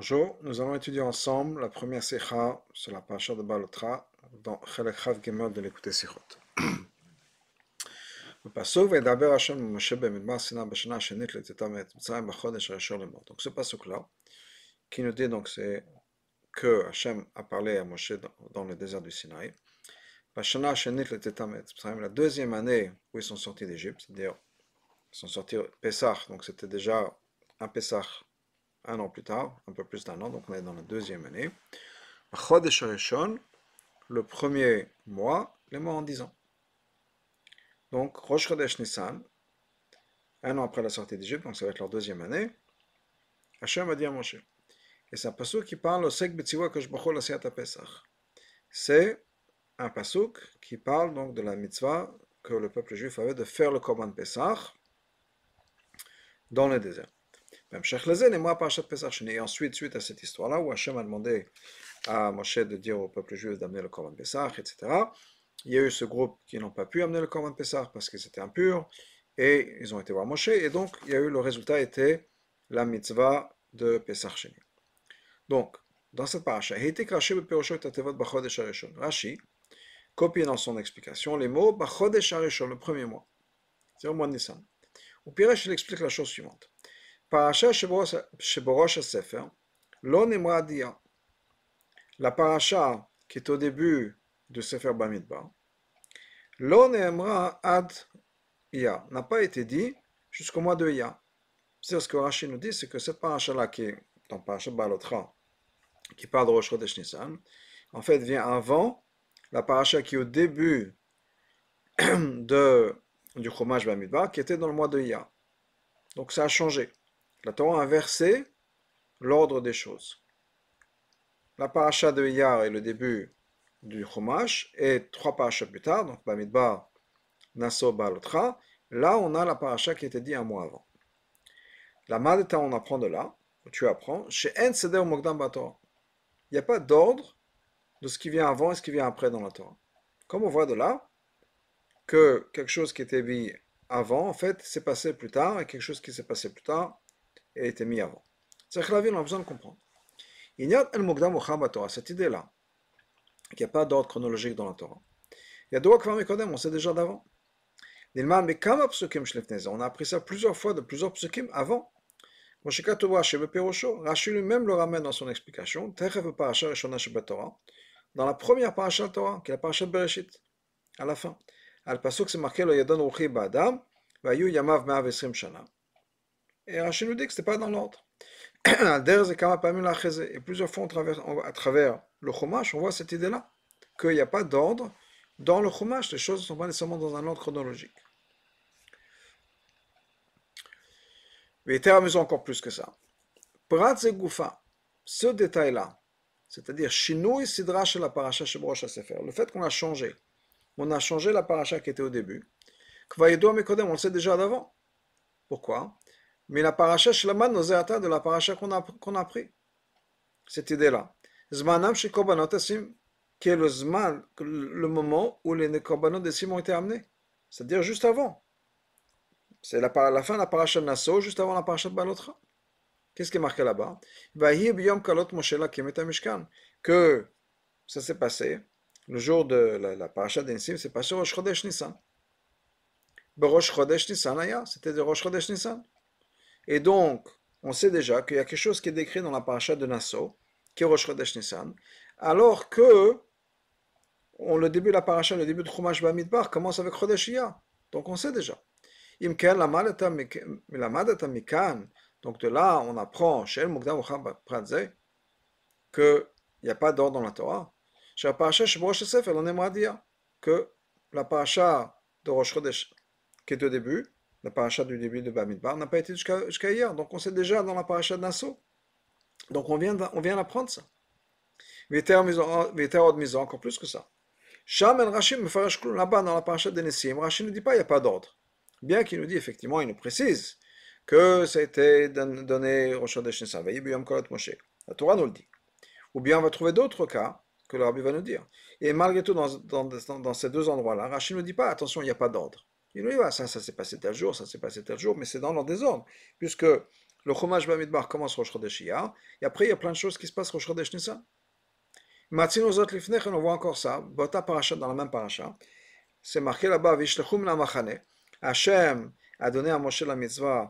Bonjour, nous allons étudier ensemble la première sikha sur la paracha de Balotra dans Chelek Chav de l'écouter sikhot. Donc ce pasuk-là, qui nous dit donc c'est que Hachem a parlé à Moshe dans, le désert du Sinaï. La deuxième année où ils sont sortis d'Égypte, c'est-à-dire ils sont sortis Pessah, donc c'était déjà un Pessah un an plus tard, un peu plus d'un an, donc on est dans la deuxième année. Le premier mois, les mois en dix ans. Donc, Rosh Chodesh Nissan, un an après la sortie d'Égypte, donc ça va être leur deuxième année, Hachem a dit à Moshe. Et c'est un pasuk qui parle Pesach. C'est un qui parle donc de la mitzvah que le peuple juif avait de faire le Korban Pesach dans le désert. Et ensuite, suite à cette histoire-là, où Hachem a demandé à Moshe de dire au peuple juif d'amener le Korban Pessah, etc., il y a eu ce groupe qui n'ont pas pu amener le Korban Pessah parce qu'ils étaient impurs, et ils ont été voir Moshe, et donc il y a eu le résultat était la mitzvah de Pessah Sheni. Donc, dans cette paracha, Rashi copie dans son explication les mots le premier mois, c'est au mois de Nissan. Ou Piresh, il explique la chose suivante. Sefer, lo Dia. La paracha qui est au début de Sefer Bamidbar, lo ad Ya, n'a pas été dit jusqu'au mois de Ya. C'est ce que Rashi nous dit, c'est que cette paracha-là qui est dans Paracha Balotra, qui parle de Rosh Chodesh Nissan, en fait vient avant la paracha qui est au début du Chumash Bamidbar, qui était dans le mois de Ya. Donc ça a changé. La Torah a inversé l'ordre des choses. La paracha de Iyar est le début du Chumash, et trois parachas plus tard, donc Bamidbar, Naso, Balotra, là on a la paracha qui était dit un mois avant. La Madeta, on apprend de là, tu apprends, chez En Seder Mogdam Torah. Il n'y a pas d'ordre de ce qui vient avant et ce qui vient après dans la Torah. Comme on voit de là, que quelque chose qui était dit avant, en fait, s'est passé plus tard, et quelque chose qui s'est passé plus tard a été mis avant. C'est que la vie, on a besoin de comprendre. Il y a Torah, cette idée-là, qu'il n'y a pas d'ordre chronologique dans la Torah. Il y a deux on sait déjà d'avant. On a appris ça plusieurs fois, de plusieurs psukim avant. Rashi lui-même le ramène dans son explication. Dans la première parasha de Torah, qui est la parasha de Bereshit, à la fin. Al pasuk c'est marqué le Yadon Ruchi Ba'adam, Vayu Yamav 120 Shana. Et Rachid nous dit que ce n'était pas dans l'ordre. Et plusieurs fois, à travers le Chumash, on voit cette idée-là, qu'il n'y a pas d'ordre dans le Chumash, les choses ne sont pas nécessairement dans un ordre chronologique. Mais était amusant encore plus que ça. Prat Goufa, ce détail-là, c'est-à-dire Shinui Sidra chez la paracha Shebrosh Sefer, le fait qu'on a changé, on a changé la paracha qui était au début, Kvayedo Mekodem, on le sait déjà d'avant. Pourquoi? Mais la paracha Shlaman Nozeata de la paracha qu'on a, qu'on a pris. Cette idée-là. Zmanam chez Korbanot qui est le Zman, le moment où les Korbanot Sim ont été amenés. C'est-à-dire juste avant. C'est la, la, fin de la paracha Nassau, juste avant la paracha de Balotra. Qu'est-ce qui est marqué là-bas? Que ça s'est passé, le jour de la, la paracha d'Ensim, c'est passé au Rosh Chodesh Nissan. Rosh Chodesh Nissan, c'était de Rosh Chodesh Nissan. Et donc, on sait déjà qu'il y a quelque chose qui est décrit dans la paracha de Nassau, qui est Rosh Nissan, alors que le début de la paracha, le début de Chumash Bamidbar commence avec Chodesh Donc on sait déjà. Donc de là, on apprend chez el Mugdam qu'il n'y a pas d'ordre dans la Torah. Chez la paracha Rosh Sefer, on aimerait dire que la paracha de Rosh Chodesh, qui est au début, la paracha du début de Bamidbar n'a pas été jusqu'à hier. Donc on sait déjà dans la paracha de. Donc on vient, on vient d'apprendre ça. maison encore plus que ça. Sham el Rachim là-bas dans la paracha de Nessim, Rachim ne dit pas il n'y a pas d'ordre. Bien qu'il nous dit effectivement, il nous précise que ça a été donné au Chodesh Nissan, Moshe. La Torah nous le dit. Ou bien on va trouver d'autres cas que le va nous dire. Et malgré tout, dans ces deux endroits-là, Rachid ne dit pas attention, il n'y a pas d'ordre. Il nous dit, ça, ça s'est passé tel jour, ça s'est passé tel jour, mais c'est dans leur désordre, puisque Le Chumash Bamidbar commence Rosh Chodesh Iyar, et après il y a plein de choses qui se passent Rosh Chodesh Nissan. Matzino Zot Lifnech, on voit encore ça, dans la même Parasha, c'est marqué là-bas, Vishlechum la Machane, Hachem a donné à Moshe la mitzvah,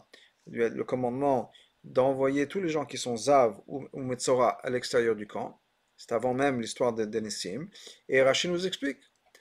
le commandement d'envoyer tous les gens qui sont Zav ou, ou Metzora à l'extérieur du camp, c'est avant même l'histoire de Denissim, et Rachid nous explique,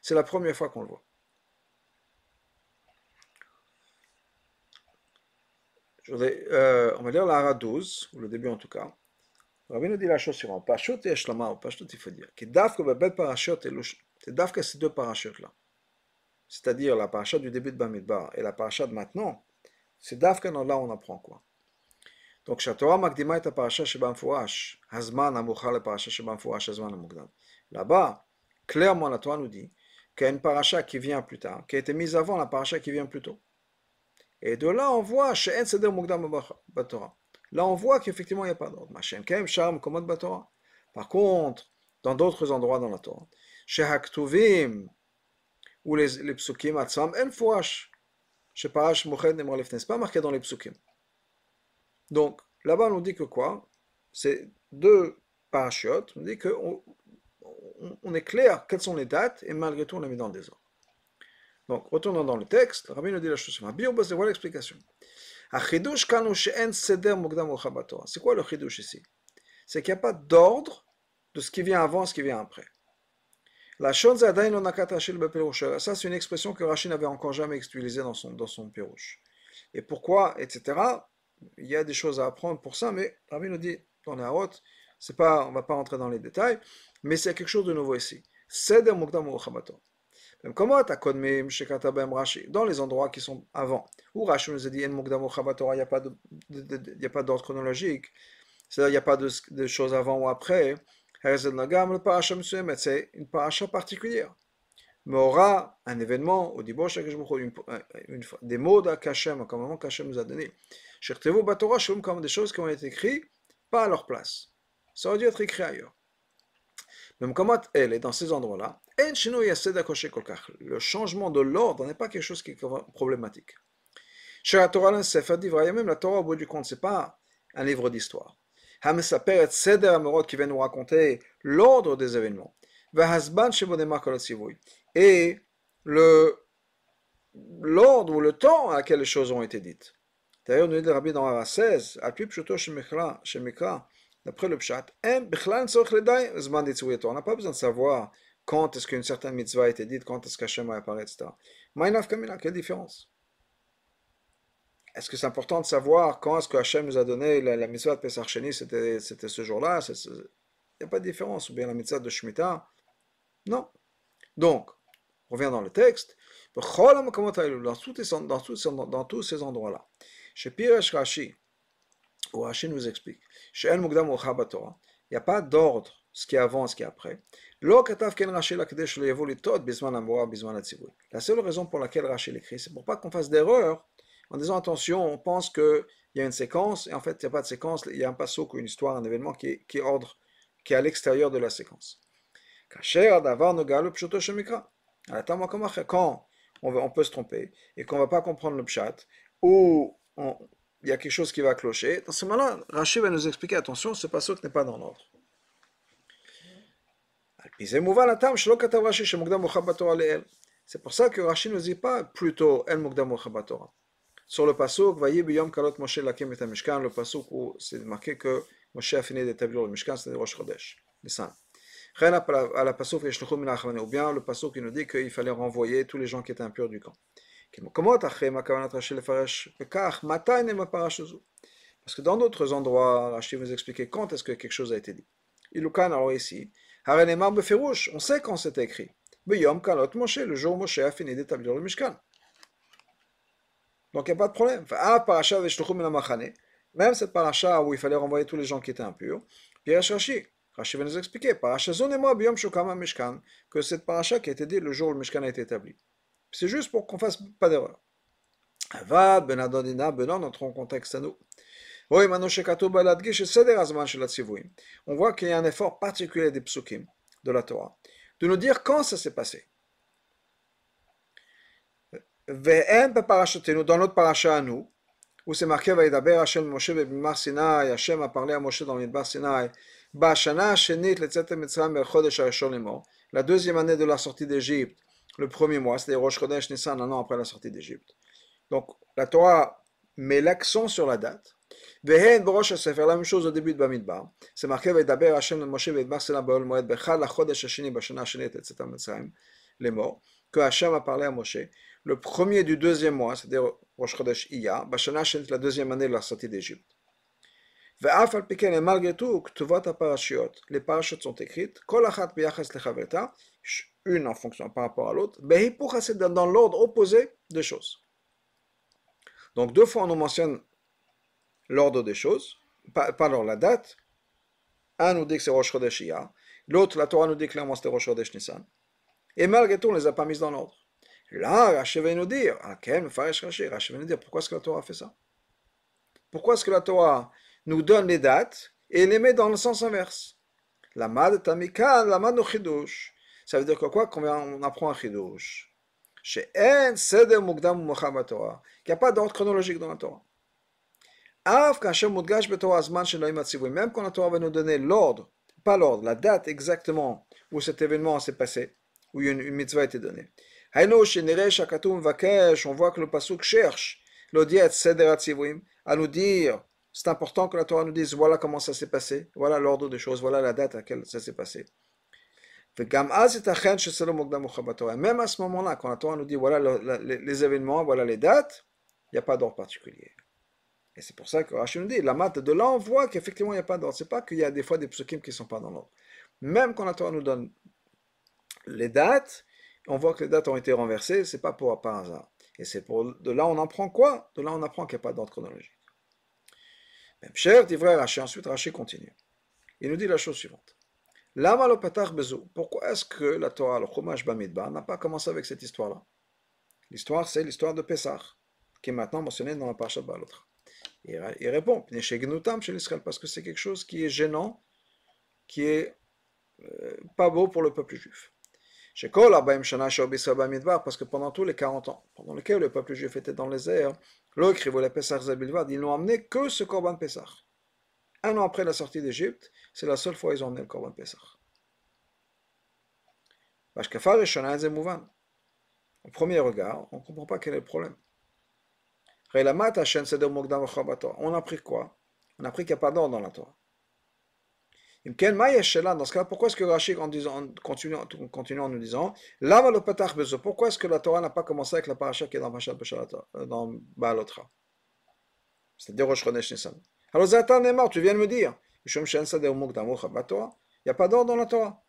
C'est la première fois qu'on le voit. Je euh, on va lire l'ara 12, ou le début en tout cas. Rabbi nous dit la chose suivante. Pashut et Ashlama, ou Pashut, il faut dire. Que Dafka Babel Parashot et C'est Dafka ces deux parachutes-là. C'est-à-dire la paracha du début de Bamidbar et la paracha de maintenant. C'est Dafka dans là on apprend quoi. Donc, Shatora Makdima est la paracha chez Bamfouash. Hazman Amoucha la paracha chez Bamfouash, Hazman Amugdam. Là-bas, clairement, la Torah nous dit qu'il y a une paracha qui vient plus tard, qui a été mise avant la paracha qui vient plus tôt. Et de là, on voit She'en Seder Mugdam Batora. Là, on voit qu'effectivement, il n'y a pas d'ordre. Sham, Komod Batora. Par contre, dans d'autres endroits dans la Torah, chez Haktuvim, ou les, les psukim, Atzam, En Fouash, chez Parash Mouched Nemralef, n'est pas marqué dans les psukim. Donc, là-bas, on nous dit que quoi? C'est deux parachutes, on dit on, on est clair quelles sont les dates, et malgré tout, on les met dans le désordre. Donc, retournons dans le texte, Rabbi nous dit la chose suivante. C'est voilà l'explication? C'est quoi le chidush ici? C'est qu'il n'y a pas d'ordre de ce qui vient avant et ce qui vient après. La chose Ça, c'est une expression que Rachid n'avait encore jamais utilisée dans son, dans son Pérouche. Et pourquoi, etc. Il y a des choses à apprendre pour ça, mais Rabbi nous dit dans Harot, c'est pas, on ne va pas rentrer dans les détails, mais c'est quelque chose de nouveau ici. Seder Mukdam Comment Dans les endroits qui sont avant, où Rashi nous a dit il n'y a pas d'ordre chronologique, c'est-à-dire il n'y a pas de, choses avant ou après. C'est une paracha particulière. Mais aura un événement, au dibosh, des mots d'Akashem, comme qu'Hachem nous a donné. Comme des choses qui ont été écrites, pas à leur place. Ça aurait dû être écrit ailleurs. Même comment elle est dans ces endroits-là, le changement de l'ordre n'est pas quelque chose qui est problématique. Chez la Torah, même la Torah, au bout du compte, ce n'est pas un livre d'histoire. qui vient nous raconter l'ordre des événements. Et l'ordre ou le temps à laquelle les choses ont été dites. D'ailleurs, nous dit le Rabbi dans Ara 16, d'après le Pshat, on n'a pas besoin de savoir quand est-ce qu'une certaine mitzvah a été dite, quand est-ce qu'Hachem va apparaître, etc. Maïnaf Kamila, quelle différence? Est-ce que c'est important de savoir quand est-ce que Hachem nous a donné la, mitzvah de Pesach Sheni, c'était ce jour-là? Il n'y a pas de différence. Ou bien la mitzvah de Shemitah? Non. Donc, on revient dans le texte. Dans tous, ces endroits-là. Chez Piresh Rashi, où Rashi nous explique, il n'y a pas d'ordre, ce qui est avant, ce qui est après. La seule raison pour laquelle Rachel écrit, c'est pour pas qu'on fasse d'erreur en disant attention, on pense qu'il y a une séquence, et en fait, il n'y a pas de séquence, il y a un passo une histoire, un événement qui est, ordre, qui est à l'extérieur de la séquence. Quand on, on peut se tromper, et qu'on ne va pas comprendre le pshat, ou il y a quelque chose qui va clocher, dans ce moment-là, Rachel va nous expliquer attention, ce passo n'est pas dans l'ordre. C'est pour ça que Rashi ne dit pas plutôt El Torah. Sur le pasuk, Vayi biyom kalot Moshe lakim et Mishkan, le pasuk où c'est marqué que Moshe a fini d'établir le Mishkan, c'est Rosh Chodesh, Nissan. Rien à la pasuk ou bien le pasuk qui nous dit qu'il fallait renvoyer tous les gens qui étaient impurs du camp. Parce que dans d'autres endroits, Rashi vous expliquer quand est-ce que quelque chose a été dit. Alors ici, on sait quand c'est écrit. Le jour Moshe a fini d'établir le Mishkan. Donc il n'y a pas de problème. Même cette paracha où il fallait renvoyer tous les gens qui étaient impurs, Pierre nous que qui a été dit le jour le mishkan a été établi. C'est juste pour qu'on fasse pas d'erreur. Avad, ben Adonina, ben notre contexte à nous. On voit qu'il y a un effort particulier des psukim de la Torah, de nous dire quand ça s'est passé. Dans notre paracha à nous, où c'est marqué Vaïdaber Hashem Moshe Bimar Sinai, Hashem a parlé à Moshe dans l'Idbar Sinai, Bashana Shenit Letzet Mitzrayim Berchodesh Harishon Lemor, la deuxième année de la sortie d'Égypte, le premier mois, c'est-à-dire Rosh Chodesh Nissan, un an après la sortie d'Égypte. Donc la Torah met l'accent sur la date. Vehen Borosh Sefer, la même chose au début de Bamidbar. C'est marqué Vaïdaber Hashem Moshe Bimar Sinai Baol Moed Bechal Chodesh Hashini Bashana Shenit Letzet Mitzrayim Lemor, que Hashem a parlé à Moshe le premier du deuxième mois, c'est-à-dire Rosh Chodesh Iya, Bashana la deuxième année de la sortie d'Égypte. Et malgré tout, les parachutes sont écrites, une en fonction par rapport à l'autre, dans l'ordre opposé des choses. Donc deux fois on nous mentionne l'ordre des choses, pas, la date. Un nous dit que c'est Rosh l'autre, la Torah nous dit clairement c'était Rosh Chodesh Nissan. Et malgré tout, on les a pas mises dans l'ordre. Là, Rashi va nous dire, ah, Rashi va nous dire, pourquoi est-ce que la Torah fait ça? Pourquoi est-ce que la Torah nous donne les dates et les met dans le sens inverse? La mad tamika, la mad chidush. Ça veut dire quoi Quand on apprend un chidush. Chez En Seder Mugdam Torah. Il n'y a pas d'ordre chronologique dans la Torah. Même quand la Torah va nous donner l'ordre, pas l'ordre, la date exactement où cet événement s'est passé, où une, une mitzvah a été donnée. On voit que le pasuk cherche à nous dire, c'est important que la Torah nous dise, voilà comment ça s'est passé, voilà l'ordre des choses, voilà la date à laquelle ça s'est passé. Même à ce moment-là, quand la Torah nous dit, voilà les événements, voilà les dates, il n'y a pas d'ordre particulier. Et c'est pour ça que Rachid nous dit, la mat de là, on voit qu'effectivement, il n'y a pas d'ordre. C'est pas qu'il y a des fois des psukim qui ne sont pas dans l'ordre. Même quand la Torah nous donne les dates, on voit que les dates ont été renversées, c'est pas pour par hasard. Et c'est pour de là on apprend quoi? De là on apprend qu'il n'y a pas d'ordre chronologique. Même cher, dit vrai Raché, ensuite Raché continue. Il nous dit la chose suivante. Pourquoi est-ce que la Torah, le Chumash Bamidbar, n'a pas commencé avec cette histoire-là? L'histoire, c'est l'histoire de Pessah, qui est maintenant mentionnée dans la Parashat Balotra. Il répond, chez l'Israël, parce que c'est quelque chose qui est gênant, qui est euh, pas beau pour le peuple juif parce que pendant tous les 40 ans, pendant lesquels le peuple juif était dans les airs, ils n'ont amené que ce Korban Pesach. Un an après la sortie d'Égypte, c'est la seule fois qu'ils ont amené le Korban Pesach. Au premier regard, on ne comprend pas quel est le problème. On a appris quoi? On a appris qu'il n'y a pas d'ordre dans la Torah. Dans ce cas, pourquoi est-ce que Rachid, en, disant, continue, en nous disant, pourquoi est-ce que la Torah n'a pas commencé avec la paracha qui est dans euh, Baalotra C'est-à-dire Rosh Chodesh Nissan. Alors Zatan Neymar, tu viens de me dire, il n'y a pas d'ordre dans la Torah.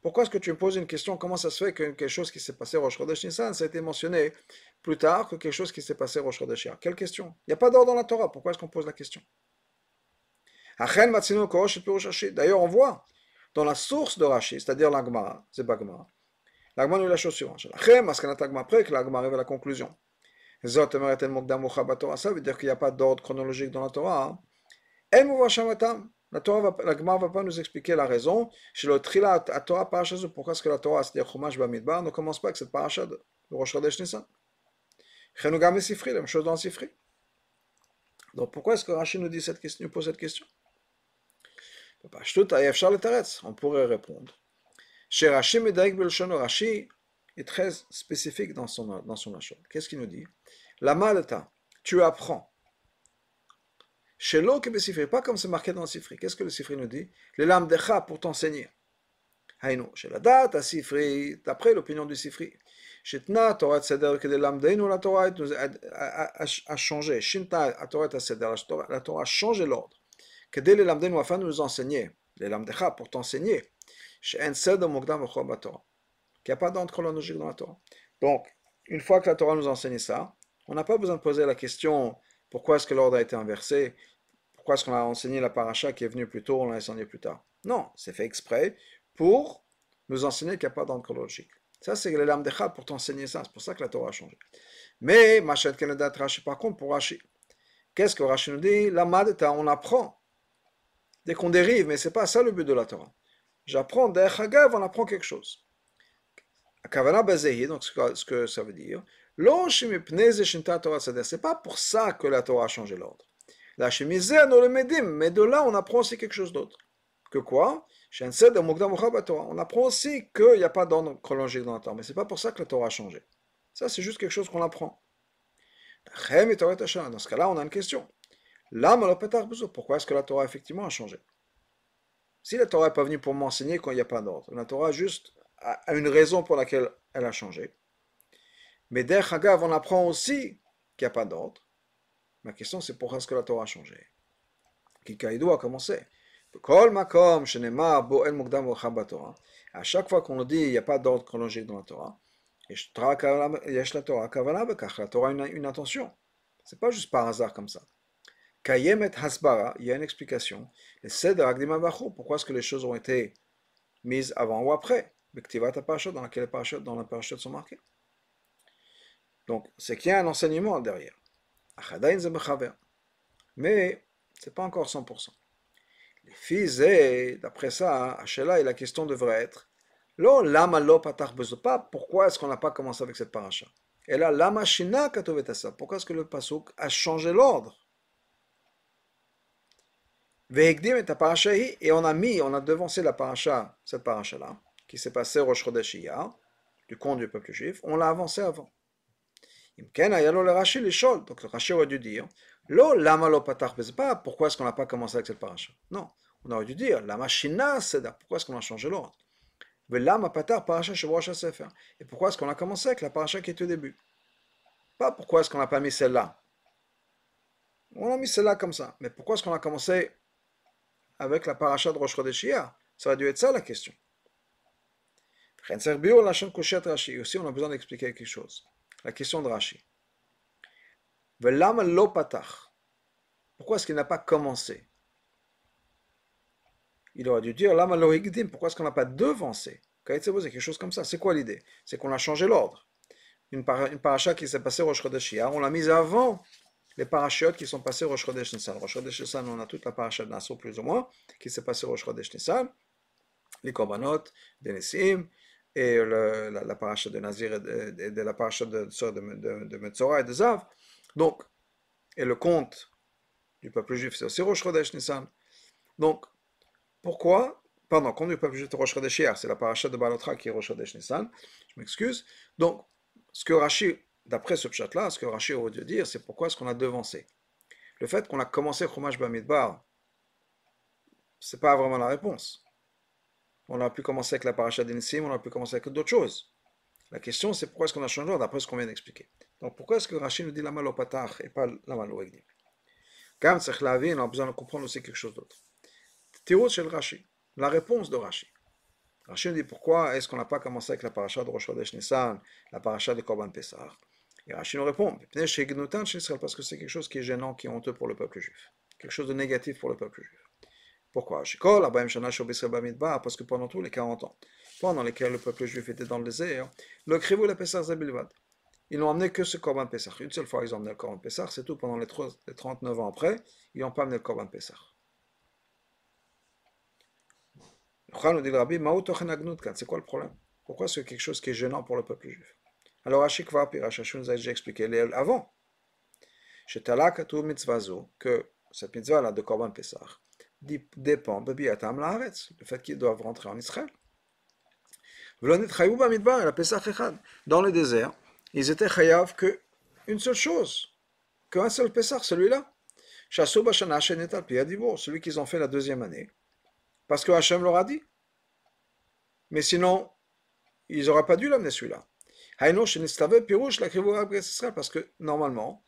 Pourquoi est-ce que tu me poses une question Comment ça se fait que quelque chose qui s'est passé Rosh Chodesh Nissan, ça a été mentionné plus tard que quelque chose qui s'est passé Rosh Chodesh Quelle question? Il n'y a pas d'ordre dans la Torah. Pourquoi est-ce qu'on pose la question? D'ailleurs, on voit dans la source de Rashi, c'est-à-dire l'Agmara, c'est pas. L'Agmara nous la chose suivante. Après que arrive à la conclusion. Ça veut dire qu'il n'y a pas d'ordre chronologique dans la Torah. La Torah va, la Gemara va pas nous expliquer la raison. Chez le Trila, la Torah paracha, pourquoi est-ce que la Torah, c'est-à-dire Chumash Bamidbar, ne commence pas avec cette paracha de Rosh Chodesh Nissan. Chenugam Sifri, la même chose dans Sifri. Donc pourquoi est-ce que Rashi nous dit cette question, nous pose cette question? On pourrait répondre. Chez Rashi Rashi est très spécifique dans son, dans son Qu'est-ce qu'il nous dit? La malta, tu apprends. Chez l'eau Sifri, pas comme c'est marqué dans le Sifri. Qu'est-ce que le Sifri nous dit? Les lames d'Echa pour t'enseigner. Chez la date, à Sifri, d'après l'opinion du Sifri. Shitna, Torah Seder, que la Torah a changé. Shinta, Torah Seder, la Torah a changé l'ordre que dès les lamdenu afin de nous enseigner, les lamdecha pour t'enseigner, qu'il n'y a pas d'ordre chronologique dans la Torah. Donc, une fois que la Torah nous enseigne ça, on n'a pas besoin de poser la question pourquoi est-ce que l'ordre a été inversé, pourquoi est-ce qu'on a enseigné la paracha qui est venue plus tôt, on l'a enseigné plus tard? Non, c'est fait exprès pour nous enseigner qu'il n'y a pas d'ordre chronologique. Ça, c'est le lame de pour t'enseigner ça. C'est pour ça que la Torah a changé. Mais, Machet Kenedat Rashi, par contre, pour Rashi, qu'est-ce que Rashi nous dit? La on apprend. Dès qu'on dérive, mais c'est pas ça le but de la Torah. J'apprends, Hagav, on apprend quelque chose. Kavana Bazehi, donc ce que, ça veut dire, c'est pas pour ça que la Torah a changé l'ordre. La chemise, nous le médim, mais de là, on apprend aussi quelque chose d'autre. Que quoi? On apprend aussi qu'il n'y a pas d'ordre chronologique dans la Torah, mais c'est pas pour ça que la Torah a changé. Ça, c'est juste quelque chose qu'on apprend. Dans ce cas-là, on a une question. Pourquoi est-ce que la Torah effectivement a changé? Si la Torah n'est pas venue pour m'enseigner quand il n'y a pas d'ordre, la Torah juste a une raison pour laquelle elle a changé. Mais der Hagav, on apprend aussi qu'il n'y a pas d'ordre. Ma question c'est pourquoi est-ce que la Torah a changé? Kikaïdou a commencé. À chaque fois qu'on nous dit qu'il n'y a pas d'ordre chronologique dans la Torah, la Torah a une, une intention. C'est pas juste par hasard comme ça. Hasbara, il y a une explication. Pourquoi est-ce que les choses ont été mises avant ou après? Dans laquelle les dans la parachute sont marquées. Donc, c'est qu'il y a un enseignement derrière. Mais, c'est pas encore 100%. Les filles, d'après ça, Hachela, et la question devrait être pourquoi est-ce qu'on n'a pas commencé avec cette paracha? Et là, lama shina ça pourquoi est-ce que le pasuk a changé l'ordre? Et on a mis, on a devancé la paracha, cette paracha-là, qui s'est passé au Rosh du compte du peuple juif, on l'a avancé avant. Donc le Rashi aurait dû dire pourquoi est-ce qu'on n'a pas commencé avec cette paracha? Non, on aurait dû dire la machina seda, pourquoi est-ce qu'on a changé l'ordre? Lama patar paracha sefer. Et pourquoi est-ce qu'on a commencé avec la paracha qui était au début? Pas pourquoi est-ce qu'on n'a pas mis celle-là. On a mis celle-là comme ça. Mais pourquoi est-ce qu'on a commencé avec la paracha de Rosh Ça aurait dû être ça la question. On a besoin d'expliquer quelque chose. La question de Rashi. Pourquoi est-ce qu'il n'a pas commencé? Il aurait dû dire Pourquoi est-ce qu'on n'a pas devancé? C'est quelque chose comme ça. C'est quoi l'idée? C'est qu'on a changé l'ordre. Une, paracha qui s'est passée au Rosh on l'a mise avant les parachutes qui sont passés au Rosh Chodesh Nissan. Rosh Chodesh Nissan, on a toute la paracha de Nassau plus ou moins, qui s'est passée au Rosh Nissan. Les korbanot, Nessim, et la, la, de Nazir et de, la paracha de, de, Metzora et de Zav. Donc, et le conte du peuple juif, c'est aussi Rosh Nissan. Donc, pourquoi Pardon, compte du peuple juif, Rosh Chodesh c'est la paracha de Balotra qui est Rosh Chodesh Nissan. Je m'excuse. Donc, ce que Rashi, d'après ce chat-là, ce que Rashi aurait dû dire, c'est pourquoi est-ce qu'on a devancé? Le fait qu'on a commencé Chumash Bamidbar, c'est pas vraiment la réponse. On a pu commencer avec la paracha d'Insim, on a pu commencer avec d'autres choses. La question, c'est pourquoi est-ce qu'on a changé d'après ce qu'on vient d'expliquer. Donc, pourquoi est-ce que Rachid nous dit la malo patach et pas la malo egdim? Quand c'est on a besoin de comprendre aussi quelque chose d'autre. Théo chez Rachid, la réponse de Rachid. Rachid nous dit pourquoi est-ce qu'on n'a pas commencé avec la paracha de Rosh Chodesh Nissan, la paracha de Korban Pessah Et Rachid nous répond parce que c'est quelque chose qui est gênant, qui est honteux pour le peuple juif. Quelque chose de négatif pour le peuple juif. Pourquoi? Parce que pendant tous les 40 ans, pendant lesquels le peuple juif était dans le désert, le Krivou la Pessah Zabilvad. Ils n'ont amené que ce Korban Pessah. Une seule fois, ils ont amené le Korban Pessah, c'est tout. Pendant les, 39 ans après, ils n'ont pas amené le Korban Pessah. nous dit le Rabbi, c'est quoi le problème? Pourquoi c'est quelque chose qui est gênant pour le peuple juif? Alors, Ashikva, puis Rachachou nous a déjà expliqué avant. Chez Talak, que cette mitzvah-là de Korban Pessah, dépend le fait qu'ils doivent rentrer en Israël. Dans le désert, ils étaient chayav que une seule chose, qu'un seul Pessah, celui-là. Celui qu'ils ont fait la deuxième année. Parce que Hachem leur a dit. Mais sinon, ils n'auraient pas dû l'amener celui-là. Parce que normalement,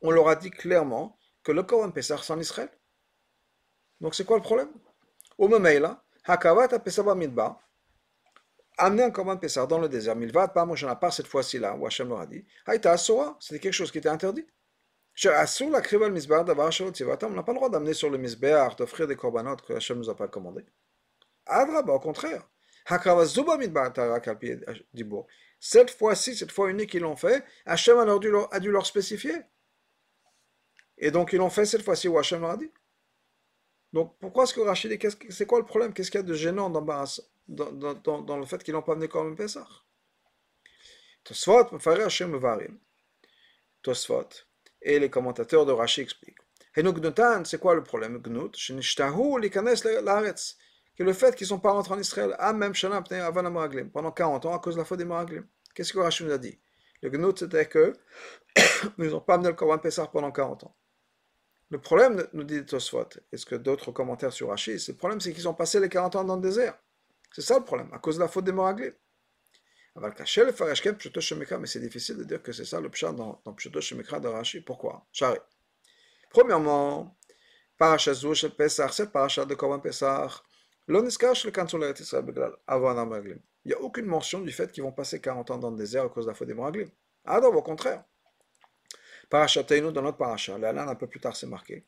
on leur a dit clairement que le Koran Pessah c'est en Israël. Donc c'est quoi le problème? Au moment là, Hakavat Pesaba Midba, amener un Korban Pessah dans le désert, Milvat, pas moi j'en ai pas cette fois-ci là, où Hachem leur a dit, Haïta Asora, c'était quelque chose qui était interdit. On n'a pas le droit d'amener sur le misbéar, d'offrir des corbanotes que Hachem nous a pas commandé. Adraba, au contraire. Cette fois-ci, cette fois unique qu'ils l'ont fait, Hachem a dû, leur, a dû leur spécifier. Et donc ils l'ont fait cette fois-ci où Hachem leur a dit. Donc pourquoi est-ce que Rachid, c'est quoi le problème? Qu'est-ce qu'il y a de gênant dans, le fait qu'ils n'ont pas amené comme Pessah Tosfot. Tosfot et les commentateurs de Rashi expliquent. Henuk Gnutan, c'est quoi le problème? Gnut que le fait qu'ils ne sont pas rentrés en Israël, même pendant 40 ans à cause de la faute des Maraglim. Qu'est-ce que Rashi nous a dit? Le Gnut, c'était que ils n'ont pas amené le Korban Pessah pendant 40 ans. Le problème, nous dit Tosfot, est-ce que d'autres commentaires sur Rashi, le problème c'est qu'ils ont passé les 40 ans dans le désert. C'est ça le problème, à cause de la faute des Moraglim. Mais c'est difficile de dire que c'est ça le pshat dans, dans Pshuto Shemikra de Rashi. Pourquoi? Chari. Premièrement, Parashat Zouch Pesach, cette parashat de Korban Pesach, le kanton Israël Beglal, avant. Il n'y a aucune mention du fait qu'ils vont passer 40 ans dans le désert à cause de la faute des Moraglim. Ah non, au contraire. Parashat Teinu, dans notre parashat, là, un peu plus tard, c'est marqué.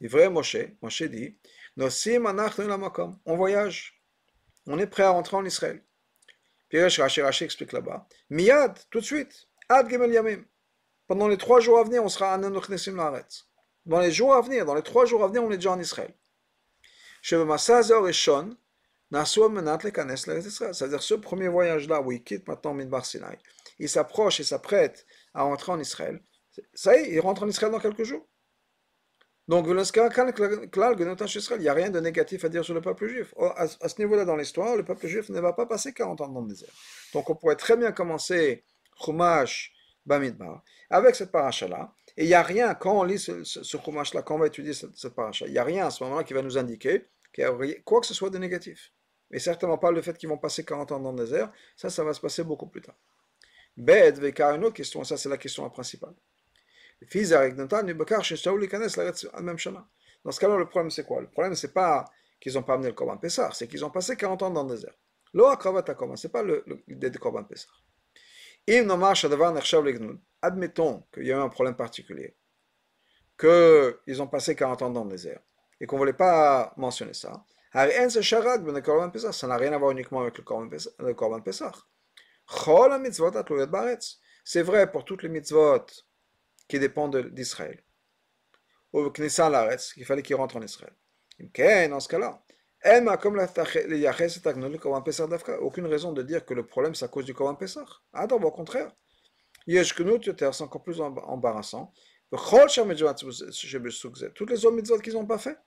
Du vrai Moshe, Moshe dit, on voyage, on est prêt à rentrer en Israël. Puis Rashi Rashi explique là-bas. Miyad, tout de suite. Ad Gemel Yamim. Pendant les trois jours à venir, on sera à Nanochnesim Laaretz. Dans les jours à venir, dans les trois jours à venir, on est déjà en Israël. Et Shon, C'est-à-dire ce premier voyage-là où il quitte maintenant Midbar Sinai, il s'approche et s'apprête à rentrer en Israël. Ça y est, il rentre en Israël dans quelques jours. Donc, il n'y a rien de négatif à dire sur le peuple juif. Oh, à, ce niveau-là dans l'histoire, le peuple juif ne va pas passer 40 ans dans le désert. Donc, on pourrait très bien commencer Chumash Bamidbar avec cette paracha-là. Et il n'y a rien, quand on lit ce, ce, Chumash-là, quand on va étudier cette, paracha, il n'y a rien à ce moment-là qui va nous indiquer quoi que ce soit de négatif. Et certainement pas le fait qu'ils vont passer 40 ans dans le désert. Ça, ça va se passer beaucoup plus tard. Bed, une autre question, ça c'est la question principale. Dans ce cas-là, le problème c'est quoi? Le problème c'est pas qu'ils n'ont pas amené le Korban Pessah, c'est qu'ils ont passé 40 ans dans le désert. Lo ce c'est pas le, le, Korban Pessah. Admettons qu'il y a eu un problème particulier, qu'ils ont passé 40 ans dans le désert, et qu'on ne voulait pas mentionner ça. Ça n'a rien à voir uniquement avec le Korban Pessah. C'est vrai pour toutes les mitzvot qui dépend d'Israël. Ou Knesset Laretz, qu'il fallait qu'il rentre en Israël. Dans ce cas-là, aucune raison de dire que le problème c'est à cause du Korban Pessah. Ah non, au contraire. c'est encore plus embarrassant. Toutes les autres mitzvot qu'ils n'ont pas fait.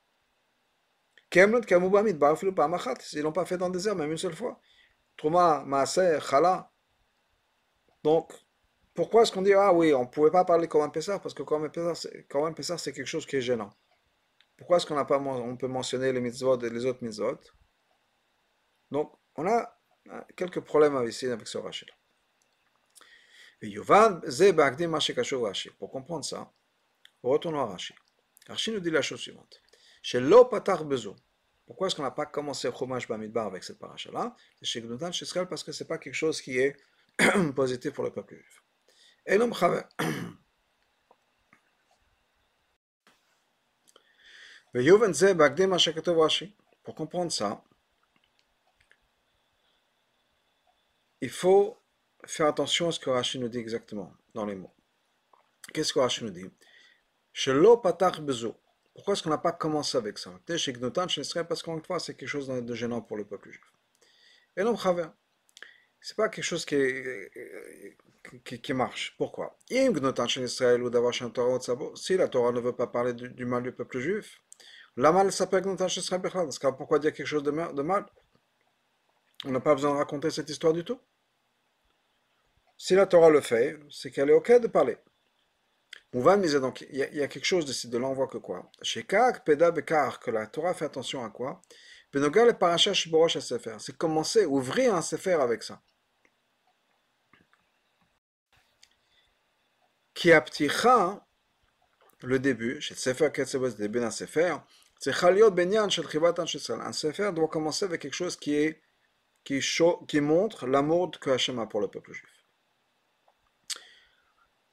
Ils l'ont pas fait dans le désert, même une seule fois. Trouma, Maaser, Chala. Donc, pourquoi est-ce qu'on dit, ah oui, on ne pouvait pas parler comme un Pessar Parce que comme un Pessar, c'est quelque chose qui est gênant. Pourquoi est-ce qu'on n'a pas, on peut mentionner les mitzvot et les autres mitzvot? Donc, on a hein, quelques problèmes ici avec ce rachid. Pour comprendre ça, retournons à Rashi. Rashi nous dit la chose suivante. Chez Pourquoi est-ce qu'on n'a pas commencé Chumash Bamidbar avec cette paracha-là? Chez parce que ce n'est pas quelque chose qui est positif pour le peuple juif. אינו מכוון. ויובן זה בהקדים מה שכתוב רש"י. Pour comprendre ça, il faut faire attention à ce que Rashi nous dit exactement dans les mots. Qu'est-ce que Rashi nous dit Shelo patach bezo. Pourquoi est-ce qu'on n'a pas commencé avec ça Parce qu'encore une fois, c'est quelque chose de gênant pour le peuple juif. Et non, c'est pas quelque chose qui, qui, marche. Pourquoi? Si la Torah ne veut pas parler du, mal du peuple juif, la mal s'appelle pourquoi dire quelque chose de mal, On n'a pas besoin de raconter cette histoire du tout. Si la Torah le fait, c'est qu'elle est OK de parler. Miser donc, il y, a, quelque chose de, l'envoi que quoi? Chez Kak, Peda, que la Torah fait attention à quoi? C'est commencer, ouvrir un Sefer avec ça. Qui apticha le début, chez Sefer Ketzebos, le début d'un Sefer, c'est Chaliot Benyan shel Chivatan Shesal. Un Sefer doit commencer avec quelque chose qui est qui, qui montre l'amour que Hachem a pour le peuple juif.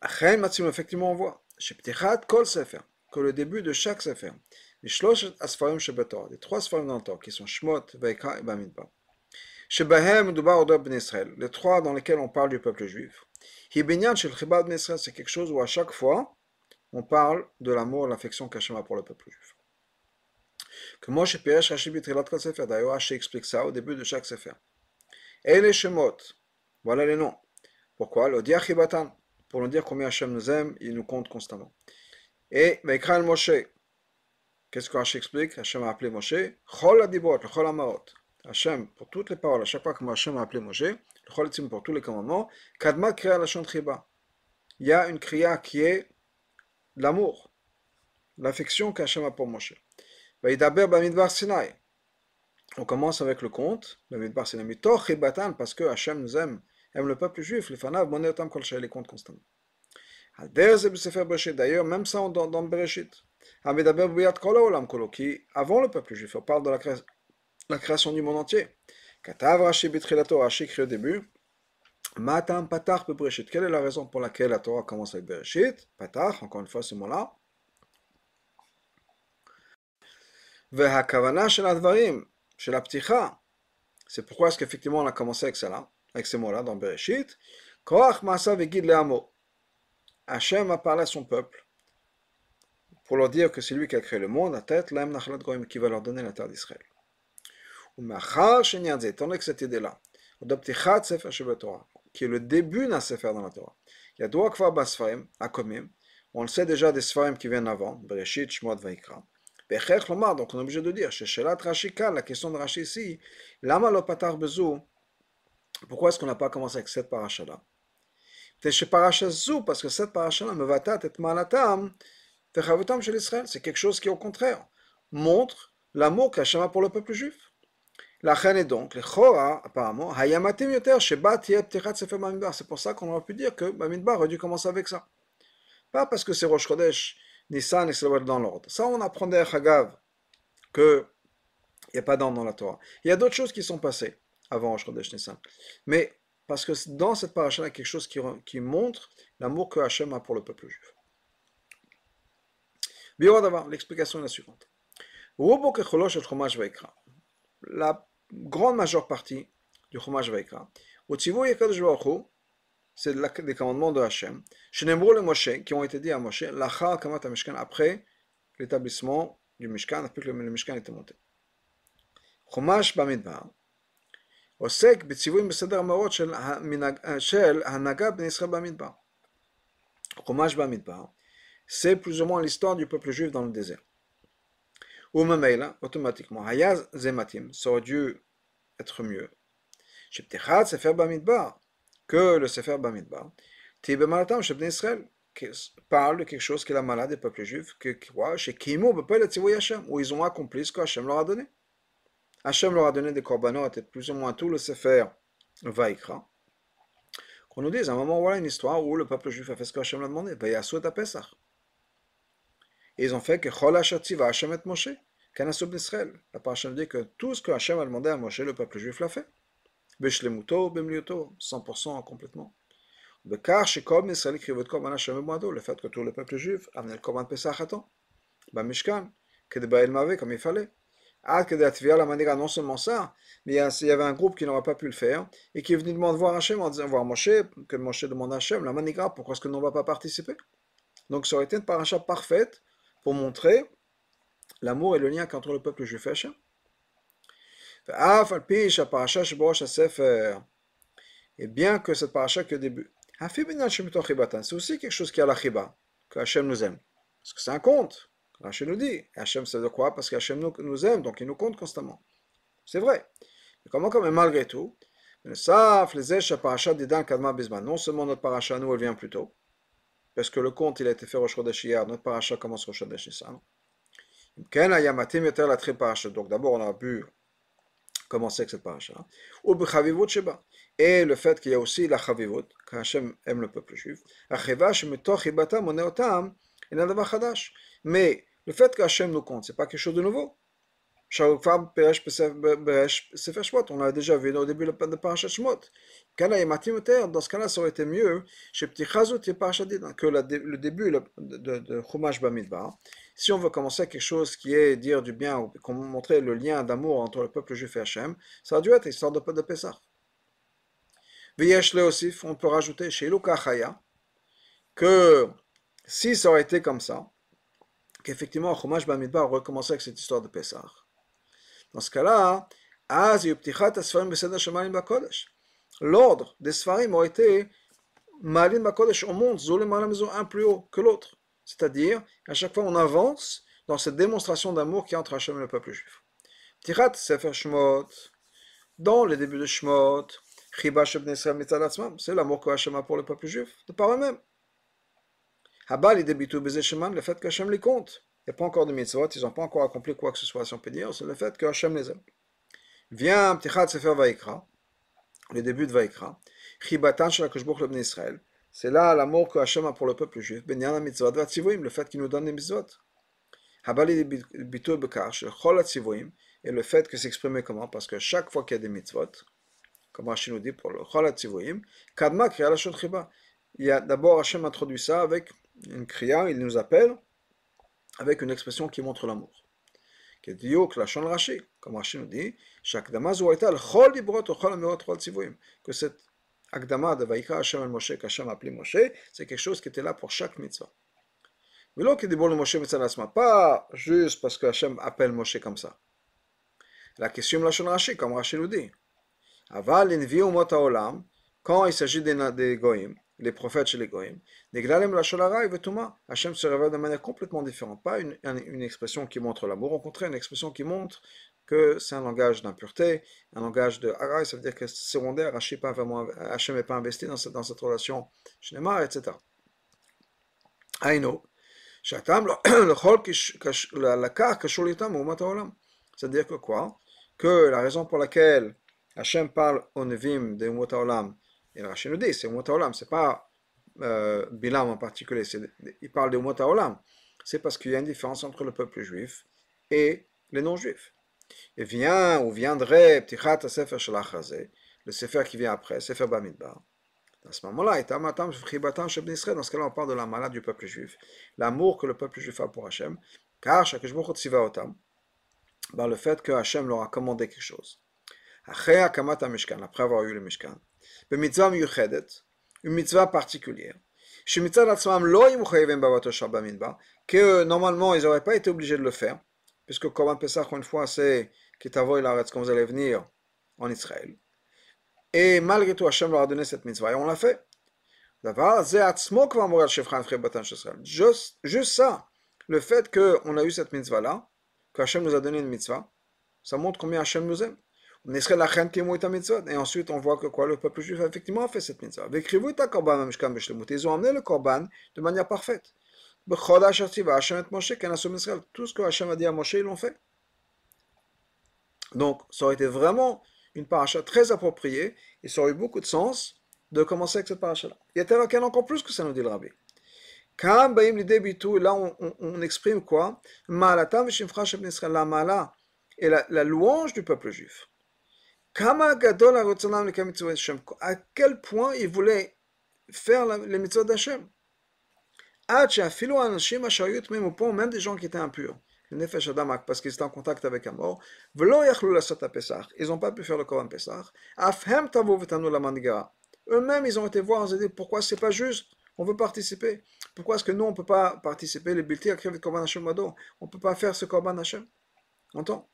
Achen Matzim, effectivement, on voit. Sheptichat Kol Sefer, que le début de chaque Sefer, les Shlosh Asfarim Shebetor, les trois Sfarim dans le Torah, qui sont Shmot, Veikra et Bamidbar. Shebahem Dubar Odor Ben Israël, les trois dans lesquels on parle du peuple juif. Hibinyan Ben Israël, c'est quelque chose où à chaque fois, on parle de l'amour et l'affection qu'Hachem a pour le peuple juif. Que Moshe Piresh Rashi Bitrilat Kol Sefer, d'ailleurs Rashi explique ça au début de chaque Sefer. Et les Shemot, voilà les noms. Pourquoi? Le Diachibatan, pour nous dire combien Hachem nous aime, il nous compte constamment. Et Veikra el Moshe, qu'est-ce que Rashi explique? Hachem a appelé Moshe Chol Adibot, le Chol Amaot. Hachem, pour toutes les paroles, à chaque fois que Hachem a appelé Moshe, le Chol pour tous les commandements, Kadma Kriya la Chiba. Il y a une Kriya qui est l'amour, l'affection qu'Hachem a pour Moshe. Vaïdaber Bamidbar Sinai. On commence avec le conte, Bamidbar Sinai, Mitoch et Batan, parce que Hachem nous aime, aime le peuple juif, les fanav, monetam kol les compte constamment. D'ailleurs, même ça dans, dans Bereshit. Qui, avant le peuple juif, on parle de la, cré... la création du monde entier. Katav Rashi Rashi au début, Matam Quelle est la raison pour laquelle la Torah commence avec Bereshit? Patach, encore une fois ce mot-là. C'est pourquoi est-ce qu'effectivement on a commencé avec cela, avec ces mots-là dans Bereshit. Korach Masa Vegid Leamo. Hachem a parlé à son peuple pour leur dire que c'est lui qui a créé le monde, la tête, l'Aim Nachlat Goim, qui va leur donner la terre d'Israël. Donné que cette idée-là, qui est le début d'un Sefer dans la Torah, il y a deux Kvar Basfarim, Akomim, on le sait déjà des Sfarim qui viennent avant, Bereshit, Shmot, Vaikra. Donc on est obligé de dire, la question de Rashi ici, Lama lo patar bezou, pourquoi est-ce qu'on n'a pas commencé avec cette paracha-là parce que cette paracha-là, mevatat et malatam, chez l'Israël, c'est quelque chose qui au contraire montre l'amour qu'Hachem a pour le peuple juif. La est donc, les chora, apparemment, hayamatim yoter, shebat yep sefer bamidbar. C'est pour ça qu'on aurait pu dire que bamidbar aurait dû commencer avec ça. Pas parce que c'est Rosh Chodesh, Nissan et Selawat dans l'ordre. Ça, on apprend des Hagav que il n'y a pas d'ordre dans la Torah. Il y a d'autres choses qui sont passées avant Rosh Chodesh Nissan. Mais parce que dans cette paracha, il y a quelque chose qui, montre l'amour que Hachem a pour le peuple juif. d'avoir l'explication est la suivante. La grande majeure partie du Chumash Vaikra, c'est les commandements de Hachem, le Moshe, qui ont été dit à Moshe, après l'établissement du Mishkan, après que le Mishkan était monté. Chumash Bamidbar, עוסק בציוויים בסדר המאורות של, המנהג, של הנהגה בני ישראל במדבר. חומש במדבר, c'est plus ou moins l'histoire du peuple juif dans le désert. Ou Mamaila, automatiquement, Zematim, ça aurait dû être mieux. Sheptechad Sefer Bamidbar, que le Sefer Bamidbar. Tibe Malatam, Shepne Israël, parle de quelque chose qui est la malade des peuples juifs, que quoi Chez Kimo, Bepel et Hashem, où ils ont accompli ce que Hashem leur a donné. Hashem leur a donné des corbanotes et plus ou moins tout le Sefer Vaikra. Qu'on nous dise à un moment, voilà une histoire où le peuple juif a fait ce que Hashem l'a demandé. Ben, Yassou à Pesach. Et ils ont fait que et Moshe. Kanasub d'Israël. La parasha dit que tout ce que Hachem a demandé à Moshe, le peuple juif l'a fait. Beshlemuto, Bemliuto, 100% complètement. Et Moado, le fait que tout le peuple juif a amené le Korban Pesach à temps. Bamishkan, Kedeba El comme il fallait. Ah, la manière non seulement ça, mais il y avait un groupe qui n'aurait pas pu le faire et qui est venu demander voir Hachem en disant voir Moshe, que Moshe demande à Hachem, la manigra, pourquoi est-ce que nous ne va pas participer? Donc ça aurait été une paracha parfaite pour montrer l'amour et le lien qu'entre le peuple juif et Hachem. Et bien que cette paracha que début, c'est aussi quelque chose qui a la chiba, que Hachem nous aime. Parce que c'est un conte. Rachel nous dit, Hachem c'est de quoi? Parce qu'Hachem nous, nous aime, donc il nous compte constamment. C'est vrai. Mais comment quand même, malgré tout, non seulement notre paracha, nous, elle vient plus tôt, parce que le compte, il a été fait au Chodesh hier, notre paracha commence au Chodesh Nissan. Donc d'abord, on a pu commencer avec cette paracha. Et le fait qu'il y a aussi la chavivut, qu'Hachem aime le peuple juif. Mais le fait qu'Hachem nous compte, ce n'est pas quelque chose de nouveau. Shaukfam Peresh Sefer Shmot, on l'a déjà vu au début de Parashat Shmot. Dans ce cas-là, ça aurait été mieux que le début de Chumash Bamidbar. Si on veut commencer quelque chose qui est dire du bien ou montrer le lien d'amour entre le peuple juif et Hachem, ça a dû être l'histoire de, de Pessah. aussi, on peut rajouter chez Chaya que si ça aurait été comme ça, qu'effectivement Chumash Bamidbar commencé avec cette histoire de Pessah. Dans ce cas-là, l'ordre des Sfarim aurait été Malin Bakodesh, on monte un plus haut que l'autre. C'est-à-dire, à chaque fois, on avance dans cette démonstration d'amour qui entre Hachem et le peuple juif. Tirat Sefer Shmot, dans les débuts de Shmot, c'est l'amour que Hachem a pour le peuple juif, de par eux-mêmes. Habal, il débute le fait qu'Hachem les compte. Il n'y a pas encore de mitzvot, ils n'ont pas encore accompli quoi que ce soit, si on peut dire, c'est le fait que Hachem les aime. Vient Ptichat Sefer Vaikra, le début de Vaikra, Chibatan Israël. C'est là l'amour que Hachem a pour le peuple juif, Benyan mitzvot le fait qu'il nous donne des mitzvot. Habali et le fait que c'est exprimé comment? Parce que chaque fois qu'il y a des mitzvot, comme Hachem nous dit pour le Chol Atzivoim, Kadma Kriya Lashon Chiba. Il y a d'abord Hachem introduit ça avec une kriya, il nous appelle, avec une expression qui montre l'amour. Rashi, comme Rashi nous dit, que cette Akdama de Vaïka Hashem Moshe, qu'Hashem a appelé Moshe, c'est quelque chose qui était là pour chaque mitzvah. Mais là, qui dit le Moshe mitzvah pas juste parce que Hashem appelle Moshe comme ça. La question de la Rashi, comme Rashi nous dit. Aval invi umot haolam, quand il s'agit des, des goyim, les prophètes chez les Goïm. Hachem se révèle de manière complètement différente. Pas une, expression qui montre l'amour, au contraire, une expression qui montre que c'est un langage d'impureté, un langage de haray, ça veut dire que c'est secondaire, Hachem n'est pas investi dans cette, dans cette relation Shnema, etc. Aïno, c'est-à-dire que quoi? Que la raison pour laquelle Hachem parle au Nevim de Umot et Rashi nous dit, c'est Haolam, c'est pas euh, Bilam en particulier, il parle de Haolam. C'est parce qu'il y a une différence entre le peuple juif et les non-juifs. Et vient, ou viendrait, Ptichat Sefer le Sefer qui vient après, Sefer Bamidbar. À ce moment-là, dans ce cas-là, on parle de la malade du peuple juif, l'amour que le peuple juif a pour Hachem, car par le fait que Hachem leur a commandé quelque chose. Après avoir eu le Mishkan, במצווה מיוחדת, une mitzvah particulière. que normalement ils n'auraient pas été obligés de le faire, puisque Korban Pesach, une fois, c'est Kitavoy l'arrête quand vous allez venir en Israël. Et malgré tout, Hachem leur a donné cette mitzvah, et on l'a fait. Juste, juste ça, le fait qu'on a eu cette mitzvah-là, que Hachem nous a donné une mitzvah, ça montre combien Hachem nous aime. Et ensuite, on voit que quoi, le peuple juif a effectivement fait cette mitzvah. Ils ont amené le korban de manière parfaite. Tout ce que Hachem a dit à Moshe, ils l'ont fait. Donc, ça aurait été vraiment une paracha très appropriée et ça aurait eu beaucoup de sens de commencer avec cette paracha-là. Il y a tellement encore plus que ça nous dit le rabbi. Là, on, on, exprime quoi? La mala et la louange du peuple juif à quel point il voulait faire les mitzvot d'Hachem. Même des gens qui étaient impurs, parce qu'ils étaient en contact avec un mort, ils n'ont pas pu faire le Korban Pesach. Eux-mêmes, ils ont été voir, ils ont dit pourquoi c'est pas juste, on veut participer. Pourquoi est-ce que nous, on ne peut pas participer, les Bilti le Korban Hashem On ne peut pas faire ce Korban Hashem. Entends?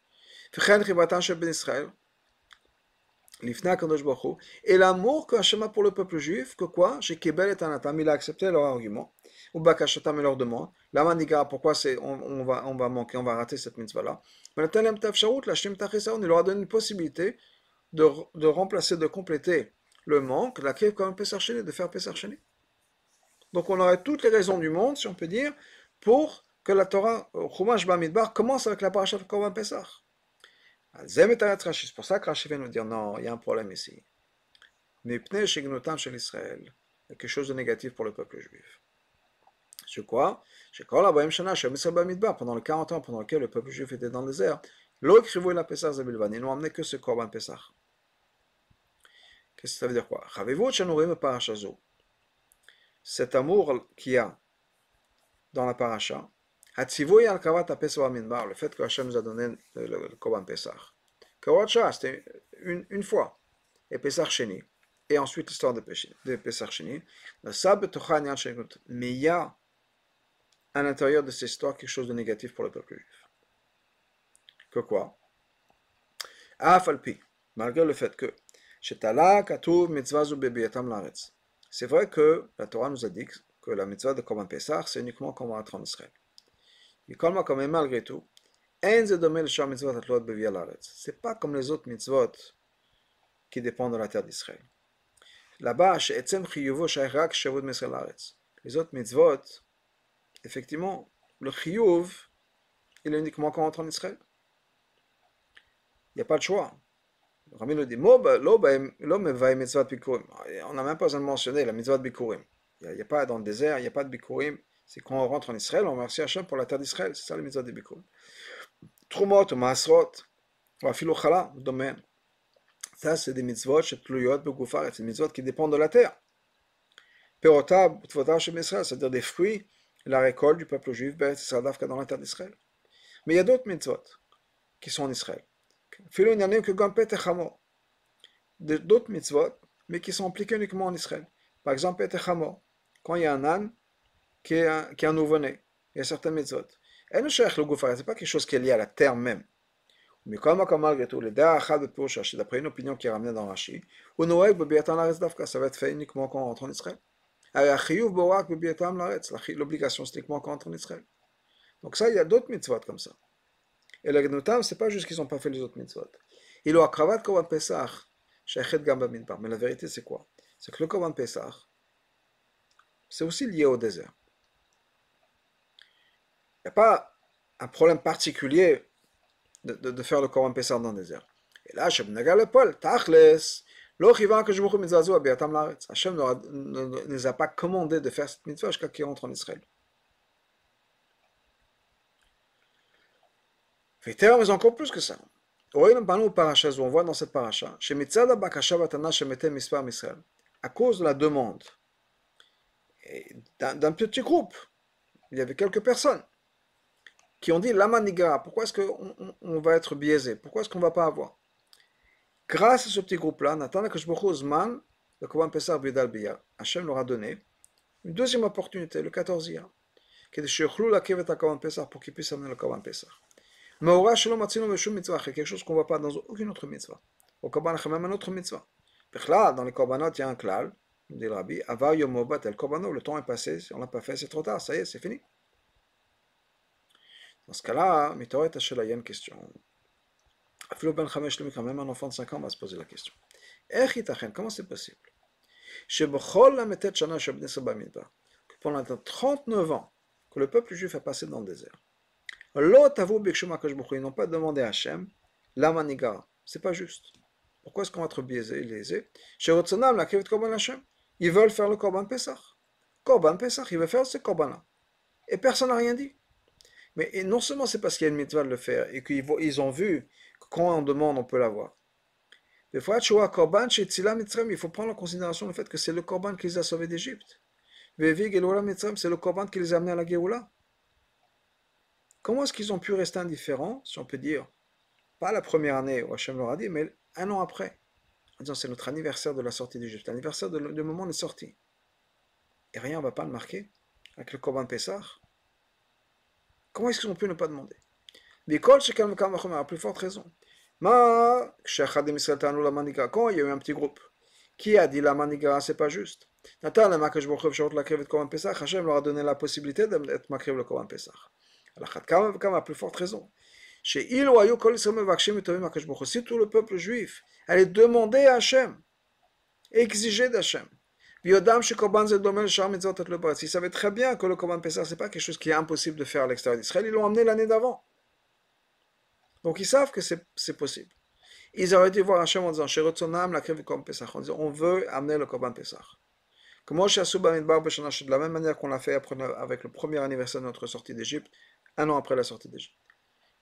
Et l'amour que Hachem pour le peuple juif, que quoi? J'ai Kebel et Anatam, il a accepté leur argument. Ou Bakashatam, leur demande. La maniga, pourquoi c'est, on, va, manquer, on va rater cette mitzvah-là? Mais il leur a donné une possibilité de, remplacer, de compléter le manque, la crève comme Pesach de faire Pesach Donc on aurait toutes les raisons du monde, si on peut dire, pour que la Torah, Chumash Bamidbar, commence avec la paracha de Korban Pesach. C'est pour ça que Rashi vient nous dire non, il y a un problème ici. Mais chez Israël, il y a quelque chose de négatif pour le peuple juif. C'est quoi? Pendant les 40 ans pendant lesquels le peuple juif était dans le désert, Lo écrivez la Pesach Zabilvan. Ils n'ont amené que ce Korban Pesach. Qu'est-ce que ça veut dire quoi? Cet amour qu'il y a dans la paracha, Le fait que Hachem nous a donné le, le, Pesach. Kavat c'était une, une fois. Et Pesach Sheni. Et ensuite l'histoire de, de Pesach Sheni. Mais il y a à l'intérieur de cette histoire quelque chose de négatif pour le peuple juif. Que quoi? Afalpi, malgré le fait que c'est vrai que la Torah nous a dit que la mitzvah de Korban Pesach, c'est uniquement quand on va entrer en Israël. Mais quand même, malgré tout, c'est pas comme les autres mitzvot qui dépendent de la terre d'Israël. Là-bas, les autres mitzvot, effectivement, le chiyuv, il est uniquement quand on entre en Israël. Il n'y a pas de choix. Rami nous dit, on n'a même pas besoin de mentionner la mitzvah de Bikurim. Il n'y a, pas dans le désert, il n'y a pas de Bikurim. C'est quand on rentre en Israël, on remercie Hachem pour la terre d'Israël. C'est ça la mitzvah de Bikurim. Trumot, Masrot, ou Afilochala, domaine. Ça, c'est des mitzvot, c'est des mitzvot qui dépendent de la terre. Perotab, c'est-à-dire des fruits la récolte du peuple juif ben, dans la terre d'Israël. Mais il y a d'autres mitzvot qui sont en Israël. D'autres mitzvot, mais qui sont appliqués uniquement en Israël. Par exemple, quand il y a un âne qui est un, nouveau-né, il y a certains mitzvot. Ce n'est pas quelque chose qui est lié à la terre même. Mais comme malgré tout, le d'après une opinion qui est ramenée dans Rashi, ça va être fait uniquement quand on rentre en Israël. L'obligation, c'est uniquement quand on entre en Israël. Donc ça, il y a d'autres mitzvot comme ça. Et le Gnotam, c'est pas juste qu'ils n'ont pas fait les autres mitzvot. Il a akravat korban pesach, gamba minpar. Mais la vérité, c'est quoi? C'est que le korban pesach, c'est aussi lié au désert. N'y a pas un problème particulier de, de, faire le korban pesach dans le désert. Et là, Shem Nagal Paul, Tachles, Hachem ne nous a pas commandé de faire cette mitzvah jusqu'à qu'il rentre en Israël. mais encore plus que ça. On voit dans cette paracha, à cause de la demande d'un petit groupe, il y avait quelques personnes qui ont dit Lamaniga, pourquoi est-ce qu'on on va être biaisé? Pourquoi est-ce qu'on ne va pas avoir Grâce à ce petit groupe-là, Nathan Zman, le Korban Pesach Bidal Biyar, Hachem leur a donné une deuxième opportunité, le 14 e qui est de la Kevet Korban Pesach pour qu'ils puissent amener le Korban Pesach. Mais au Shalom Matzino Meshum Mitzvah, c'est quelque chose qu'on ne voit pas dans aucune autre mitzvah. Au Korban même un autre mitzvah. Là, dans les Korbanot, il y a un klal, dit le Rabbi, Avar Yomobat El le temps est passé, on ne l'a pas fait, c'est trop tard, ça y est, c'est fini. Dans ce cas-là, Mitoret Hachela, il y une question. Ben même un enfant de 5 ans va se poser la question. Comment c'est possible que pendant 39 ans que le peuple juif a passé dans le désert, ils n'ont pas demandé à Hachem la maniga. C'est pas juste. Pourquoi est-ce qu'on va être biaisé, lésé Ils veulent faire le Korban Pesach. Korban Pesach, ils veulent faire ce Korban-là. Et personne n'a rien dit. Mais non seulement c'est parce qu'il y a une mitzvah de le faire et qu'ils ont vu quand on demande, on peut l'avoir. Il faut prendre en considération le fait que c'est le Korban qui les a sauvés d'Égypte. C'est le Korban qui les a amenés à la Géoula. Comment est-ce qu'ils ont pu rester indifférents, si on peut dire, pas la première année où Hachem leur a dit, mais un an après, en disant c'est notre anniversaire de la sortie d'Égypte, l'anniversaire du moment de sortie. Et rien ne va pas le marquer avec le Korban Pessah. Comment est-ce qu'ils ont pu ne pas demander? À plus forte raison. Quand il y a eu un petit groupe qui a dit la maniga, c'est pas juste. Nathan, le Makash Bochov Shot la Krevet Korban Pesach, Hachem leur a donné la possibilité d'être Makrev le Korban Pesach. Alors, quand même à plus forte raison. Chez Il ou Ayo Kol Israël Mevakshim et Makash Bochov, si tout le peuple juif allait demander à Hachem, exiger d'Hachem, Le Ils savaient très bien que le Korban Pesach, c'est pas quelque chose qui est impossible de faire à l'extérieur d'Israël, ils l'ont amené l'année d'avant. Donc ils savent que c'est possible. Ils auraient dû voir Hachem en disant, la Pesach, en disant, on veut amener le Korban. Comment de la même manière qu'on l'a fait avec le premier anniversaire de notre sortie d'Égypte, un an après la sortie d'Égypte.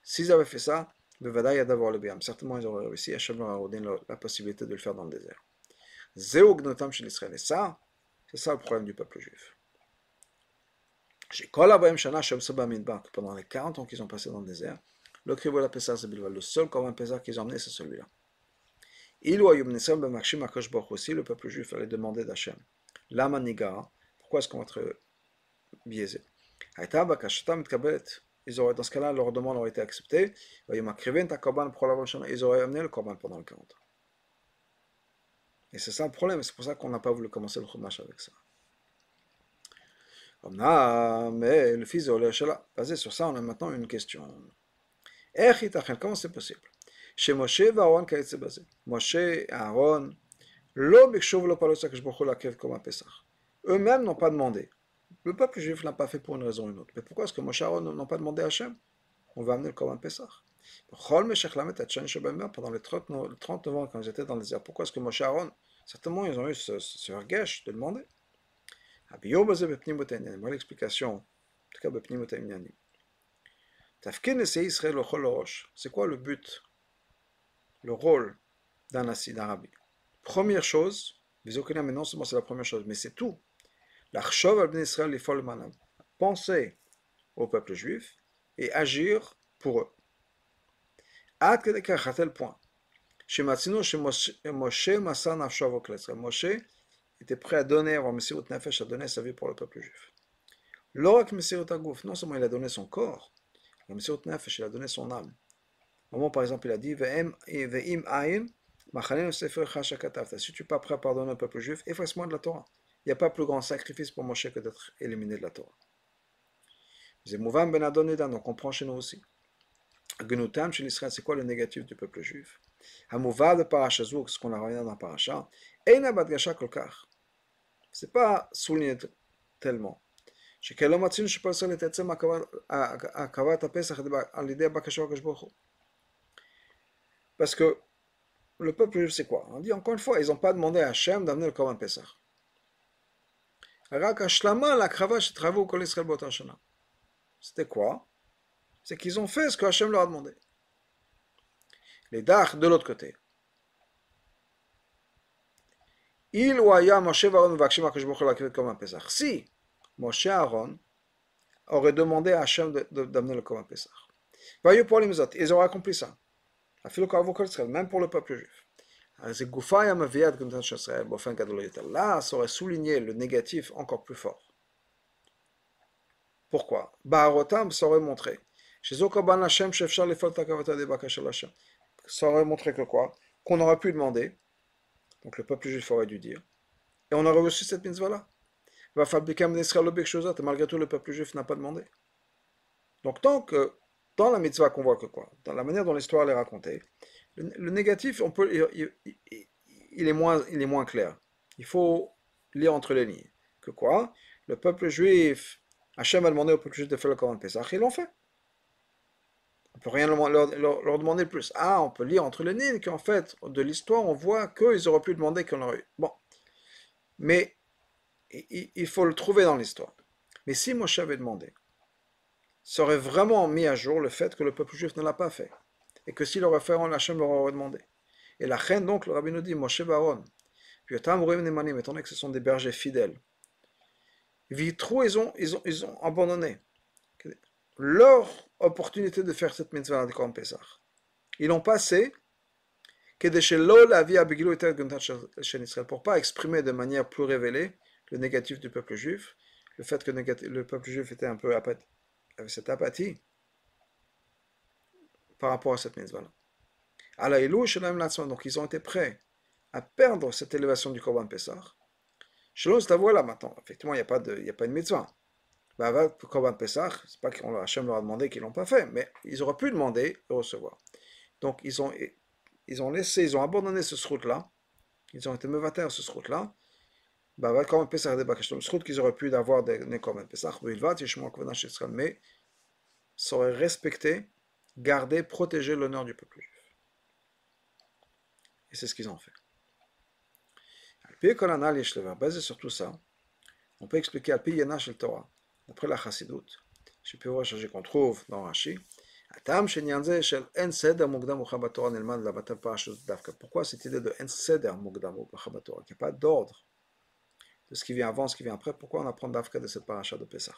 S'ils avaient fait ça, Bevadaï d'avoir le bien. Certainement, ils auraient réussi. Hachem leur a la possibilité de le faire dans le désert. C'est ça le problème du peuple juif. Pendant les 40 ans qu'ils ont passé dans le désert, le c'est le seul Korban Pessah qu'ils ont emmené, c'est celui-là. Aussi, le peuple juif allait demander d'Hachem. Lama Nigara, pourquoi est-ce qu'on va être biaisé? Ils auraient, dans ce cas-là, leur demande aurait été acceptée. Ils auraient amené le Korban pendant le 40 Et c'est ça le problème, c'est pour ça qu'on n'a pas voulu commencer le Chumash avec ça. Mais le fils de Oléchala, basé sur ça, on a maintenant une question. Comment c'est possible? Chez Moshe et Aaron, c'est basé? Moshe et Aaron, eux-mêmes n'ont pas demandé. Le peuple juif l'a pas fait pour une raison ou une autre. Mais pourquoi est-ce que Moshe et Aaron n'ont pas demandé à Hachem? On va amener le Korban Pessah. Pendant les 39 ans, quand ils étaient dans le désert, pourquoi est-ce que Moshe Aaron, certainement, ils ont eu ce, ce de demander? Voilà l'explication, en tout cas, c'est quoi le but, le rôle d'un assis, d'un rabbi Première chose, mais non seulement c'est la première chose, mais c'est tout. L'archov al Israël, penser au peuple juif et agir pour eux. À tel point. Chez Matsino, chez Moshe, Massa Nafshov Moshe était prêt à donner, avoir Messirut Nefesh, à donner sa vie pour le peuple juif. L'orak Messirut Agouf, non seulement il a donné son corps, mais Messirut Nefesh, il a donné son âme. Au moment, par exemple, il a dit Ve'im ayin, si tu n'es pas prêt à pardonner au peuple juif, efface-moi de la Torah. Il n'y a pas plus grand sacrifice pour Moshe que d'être éliminé de la Torah. Zemouvam ben Adonidan, donc on prend chez nous aussi. Gnutam chez l'Israël, c'est quoi le négatif du peuple juif? Hamouva de Parashazuk, ce qu'on a regardé dans Parasha, Eina Badgasha Kolkar c'est pas souligné tellement. Parce que le peuple juif, c'est quoi? On dit encore une fois, ils n'ont pas demandé à Hachem d'amener le Korban Pesach. C'était quoi? C'est qu'ils ont fait ce que Hachem leur a demandé. Les Dach de l'autre côté. Il ou Aya Moshe Aaron comme un Pesach. Si Moshe Aaron aurait demandé à Hachem d'amener le Korban Pesach. Voyez pour les ils auraient accompli ça. Même pour le peuple juif. Là, ça aurait souligné le négatif encore plus fort. Pourquoi? Baharotam, ça aurait montré. Ça aurait montré que quoi Qu'on aurait pu demander donc le peuple juif aurait dû dire. Et on aurait reçu cette mitzvah-là. Va fabriquer et malgré tout le peuple juif n'a pas demandé. Donc tant que dans la mitzvah qu'on voit que quoi, dans la manière dont l'histoire est racontée, le, négatif, on peut, il, est moins, il est moins clair. Il faut lire entre les lignes. Que quoi? Le peuple juif, Hachem a demandé au peuple juif de faire le Coran Pesach, ils l'ont fait. On peut rien leur, leur, demander plus. Ah, on peut lire entre les lignes qu'en fait, de l'histoire, on voit qu'ils auraient pu demander qu'on aurait eu. Bon. Mais il, faut le trouver dans l'histoire. Mais si Moshe avait demandé, ça aurait vraiment mis à jour le fait que le peuple juif ne l'a pas fait. Et que s'il aurait fait, Hachem leur aurait demandé. Et la reine, donc, le rabbin nous dit, Moshe Baron, puis étant donné que ce sont des bergers fidèles, ils ont, ils ont, ils ont abandonné leur opportunité de faire cette mitzvah de Pesach. Ils l'ont passé pour pas exprimer de manière plus révélée le négatif du peuple juif, le fait que le peuple juif était un peu avait cette apathie par rapport à cette mitzvah-là. Donc ils ont été prêts à perdre cette élévation du Korban Pesach. Selon cette voie-là maintenant, effectivement, il n'y a, pas de, y a pas de mitzvah. Bah, Korban Pesach, c'est pas qu'Hachem leur a demandé qu'ils l'ont pas fait, mais ils auraient pu demander et recevoir. Donc ils ont, ils ont laissé, ils ont abandonné ce route-là, ils ont été mevater ce route-là, bah, Korban Pesach des ce route qu'ils auraient pu avoir des Korban Pesach, mais ça aurait respecté, gardé, protégé l'honneur du peuple juif. Et c'est ce qu'ils ont fait. Basé sur tout ça, on peut expliquer à Piyana le Torah d'après la Chassidut, chez Pirosh qu'on trouve dans Rashi, Pourquoi cette idée de En Seder Mugdam Torah Il n'y a pas d'ordre de ce qui vient avant, ce qui vient après. Pourquoi on apprend d'Afka de cette paracha de Pesach?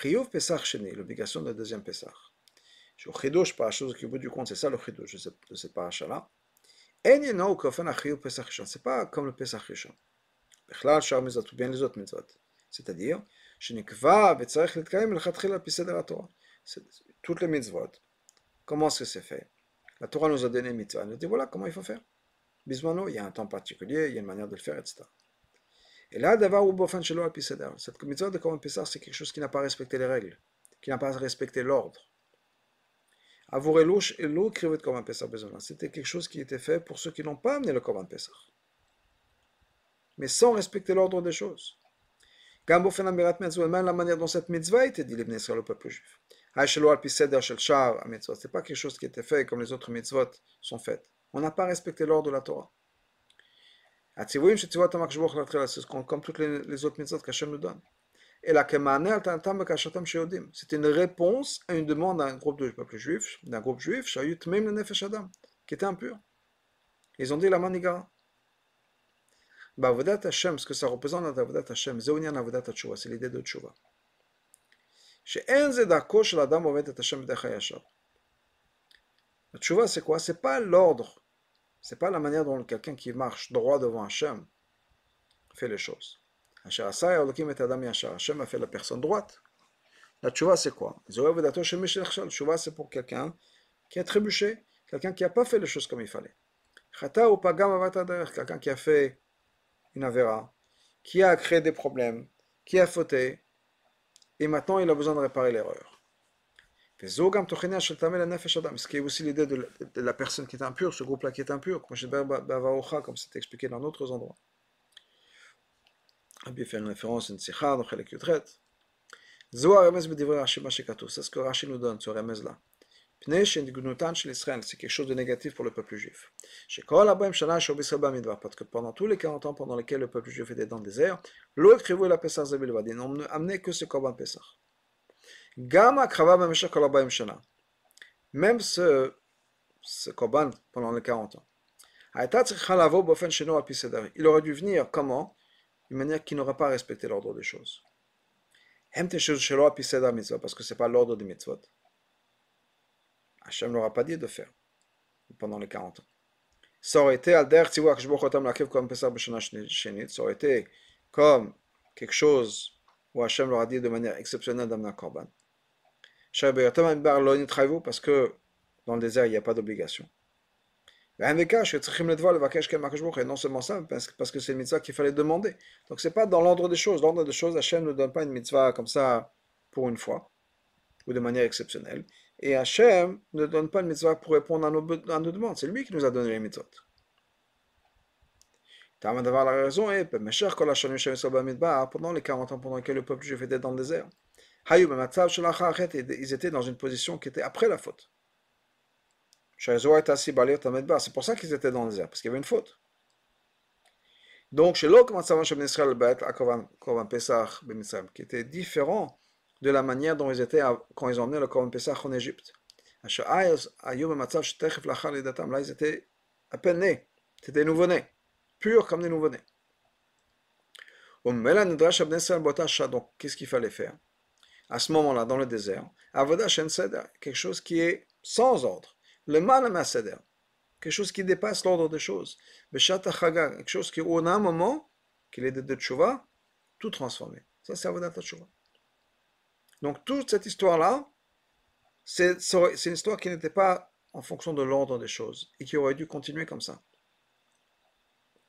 Chiyuv Pesach Sheni, l'obligation de deuxième Pesach. Sur Chidosh, chose qui au bout du compte, c'est ça le Chidosh de cette, de cette paracha-là. En Yeno Kofen Chiyuv Pesach Rishon. C'est pas comme le Pesach Rishon. Bechlal Shar Mizot, ou bien les autres mitzvot. C'est-à-dire, Toutes les mitzvot. Comment est-ce que c'est fait La Torah nous a donné une mitzvah. Elle nous dit voilà comment il faut faire. Il y a un temps particulier, il y a une manière de le faire, etc. Et là, d'avoir ou bofan shelo al piseder. Cette mitzvah de Korban Pessah, c'est quelque chose qui n'a pas respecté les règles, qui n'a pas respecté l'ordre. Besoin. C'était quelque chose qui était fait pour ceux qui n'ont pas amené le Korban Pessah. Mais sans respecter l'ordre des choses. Même la manière dont cette mitzvah était l'Ibn Israël au peuple juif. Mitzvah. C'est pas quelque chose qui était fait comme les autres mitzvot sont faites. On n'a pas respecté l'ordre de la Torah. Comme toutes les, autres mitzvot qu'Hachem nous donne. Et la c'est une réponse à une demande d'un groupe de peuple juif, d'un groupe juif, le qui était impur. Ils ont dit la manigara. Bavodat Hashem, ce que ça représente dans Avodat Hashem, Zeonian Avodat Tchouva, c'est l'idée de Tchouva. La Tchouva, c'est quoi? C'est pas l'ordre, c'est pas la manière dont quelqu'un qui marche droit devant Hashem fait les choses. Hashem a fait la personne droite. La Tchouva, c'est quoi? La Tchouva, c'est pour quelqu'un qui a trébuché, quelqu'un qui n'a pas fait les choses comme il fallait. Chata ou Pagam Avatadar, Quelqu'un qui a fait une avera, qui a créé des problèmes, qui a fauté, et maintenant il a besoin de réparer l'erreur. Ce qui est aussi l'idée de, la personne qui est impure, ce groupe-là qui est impur, comme c'est expliqué dans d'autres endroits. Rabbi fait une référence à une sikha, dans Chelek Yutret. C'est ce que Rashi nous donne, ce remez-là. C'est quelque chose de négatif pour le peuple juif. Parce que pendant tous les 40 ans pendant lesquels le peuple juif était dans le désert, l'autre la Pesach Ils n'ont amené que ce Korban Pesach. Même ce, ce pendant les 40 ans. Il aurait dû venir comment? D'une manière qui n'aurait pas respecté l'ordre des choses. Parce que ce n'est pas l'ordre des mitzvot. Hachem n'aura pas dit de faire pendant les 40 ans. Ça aurait été ça aurait été comme quelque chose où Hachem leur a dit de manière exceptionnelle d'amener un korban parce que dans le désert, il n'y a pas d'obligation. Et non seulement ça, parce que c'est une mitzvah qu'il fallait demander. Donc c'est pas dans l'ordre des choses. L'ordre des choses, Hachem ne donne pas une mitzvah comme ça pour une fois, ou de manière exceptionnelle. Et Hachem ne donne pas une mitzvah pour répondre à nos, demandes. C'est lui qui nous a donné les mitzvot. d'avoir la raison est, pendant les 40 ans pendant lesquels le peuple juif était dans le désert, ils étaient dans une position qui était après la faute. C'est pour ça qu'ils étaient dans le désert, parce qu'il y avait une faute. Donc, chez qui était différent de la manière dont ils étaient quand ils ont emmené le Korban Pesach en Égypte. Là, ils étaient à peine nés, c'était nouveau-nés, purs comme des nouveau-nés. Donc, qu'est-ce qu'il fallait faire? À ce moment-là, dans le désert, quelque chose qui est sans ordre. Le Manama Seder, quelque chose qui dépasse l'ordre des choses. Quelque chose qui, au un moment, qu'il est de Tchouva, tout transformé. Ça, c'est Avodah Tchouva. Donc toute cette histoire-là, c'est une histoire qui n'était pas en fonction de l'ordre des choses et qui aurait dû continuer comme ça.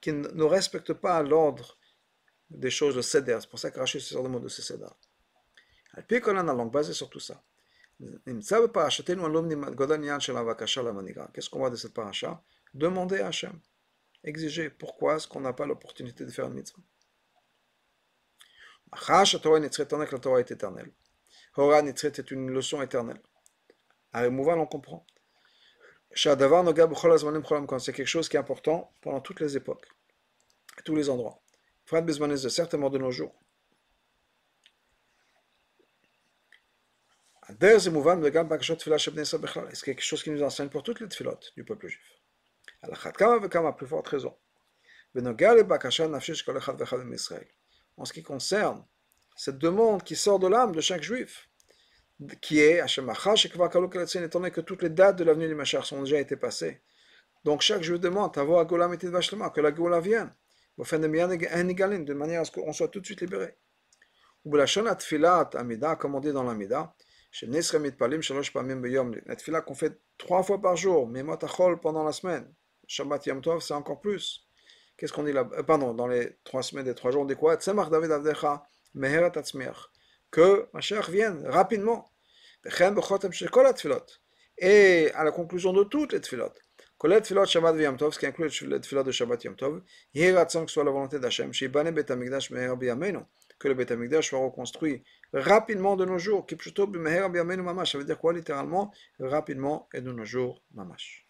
Qui ne respecte pas l'ordre des choses de Seder. C'est pour ça que Rachid sort le mot de ce Seder. Puis qu'on a la langue basée sur tout ça. Qu'est-ce qu'on voit de cette paracha? Demander à Hachem. Exiger pourquoi est-ce qu'on n'a pas l'opportunité de faire une mitzvah. La Torah est éternelle. Hora Nitzrit est une leçon éternelle. À Remouva, on comprend. Shadavar Noga quand c'est quelque chose qui est important pendant toutes les époques, à tous les endroits. Fred Bismanes de certainement de nos jours. C'est quelque chose qui nous enseigne pour toutes les tfilotes du peuple juif? À plus forte raison. En ce qui concerne cette demande qui sort de l'âme de chaque juif, qui est Hashem étant donné que toutes les dates de l'avenue du Machar sont déjà été passées. Donc chaque juif demande, et Vachlema, que la Goula vienne, de manière à ce qu'on soit tout de suite libéré. Ou Tfilat Amida, comme on dit dans l'Amida, la tfila qu'on fait trois fois par jour, mais pendant la semaine. Shabbat Yom c'est encore plus. Qu'est-ce qu'on dit là? Pardon, dans les trois semaines et trois jours, on dit quoi? David Avdecha, Meheret Atzmiach. Que Mashiach vienne rapidement. Et à la conclusion de toutes les tfilot. Kolet tfilot Shabbat Yom Tov, ce qui inclut les tfilot de Shabbat Yom Tov, Yeratzon que soit la volonté d'Hachem, Shibane Bet Amigdash Meher Biyamenu, que le Bet Amigdash soit reconstruit rapidement de nos jours. Ça veut dire quoi littéralement Rapidement et de nos jours, mamash.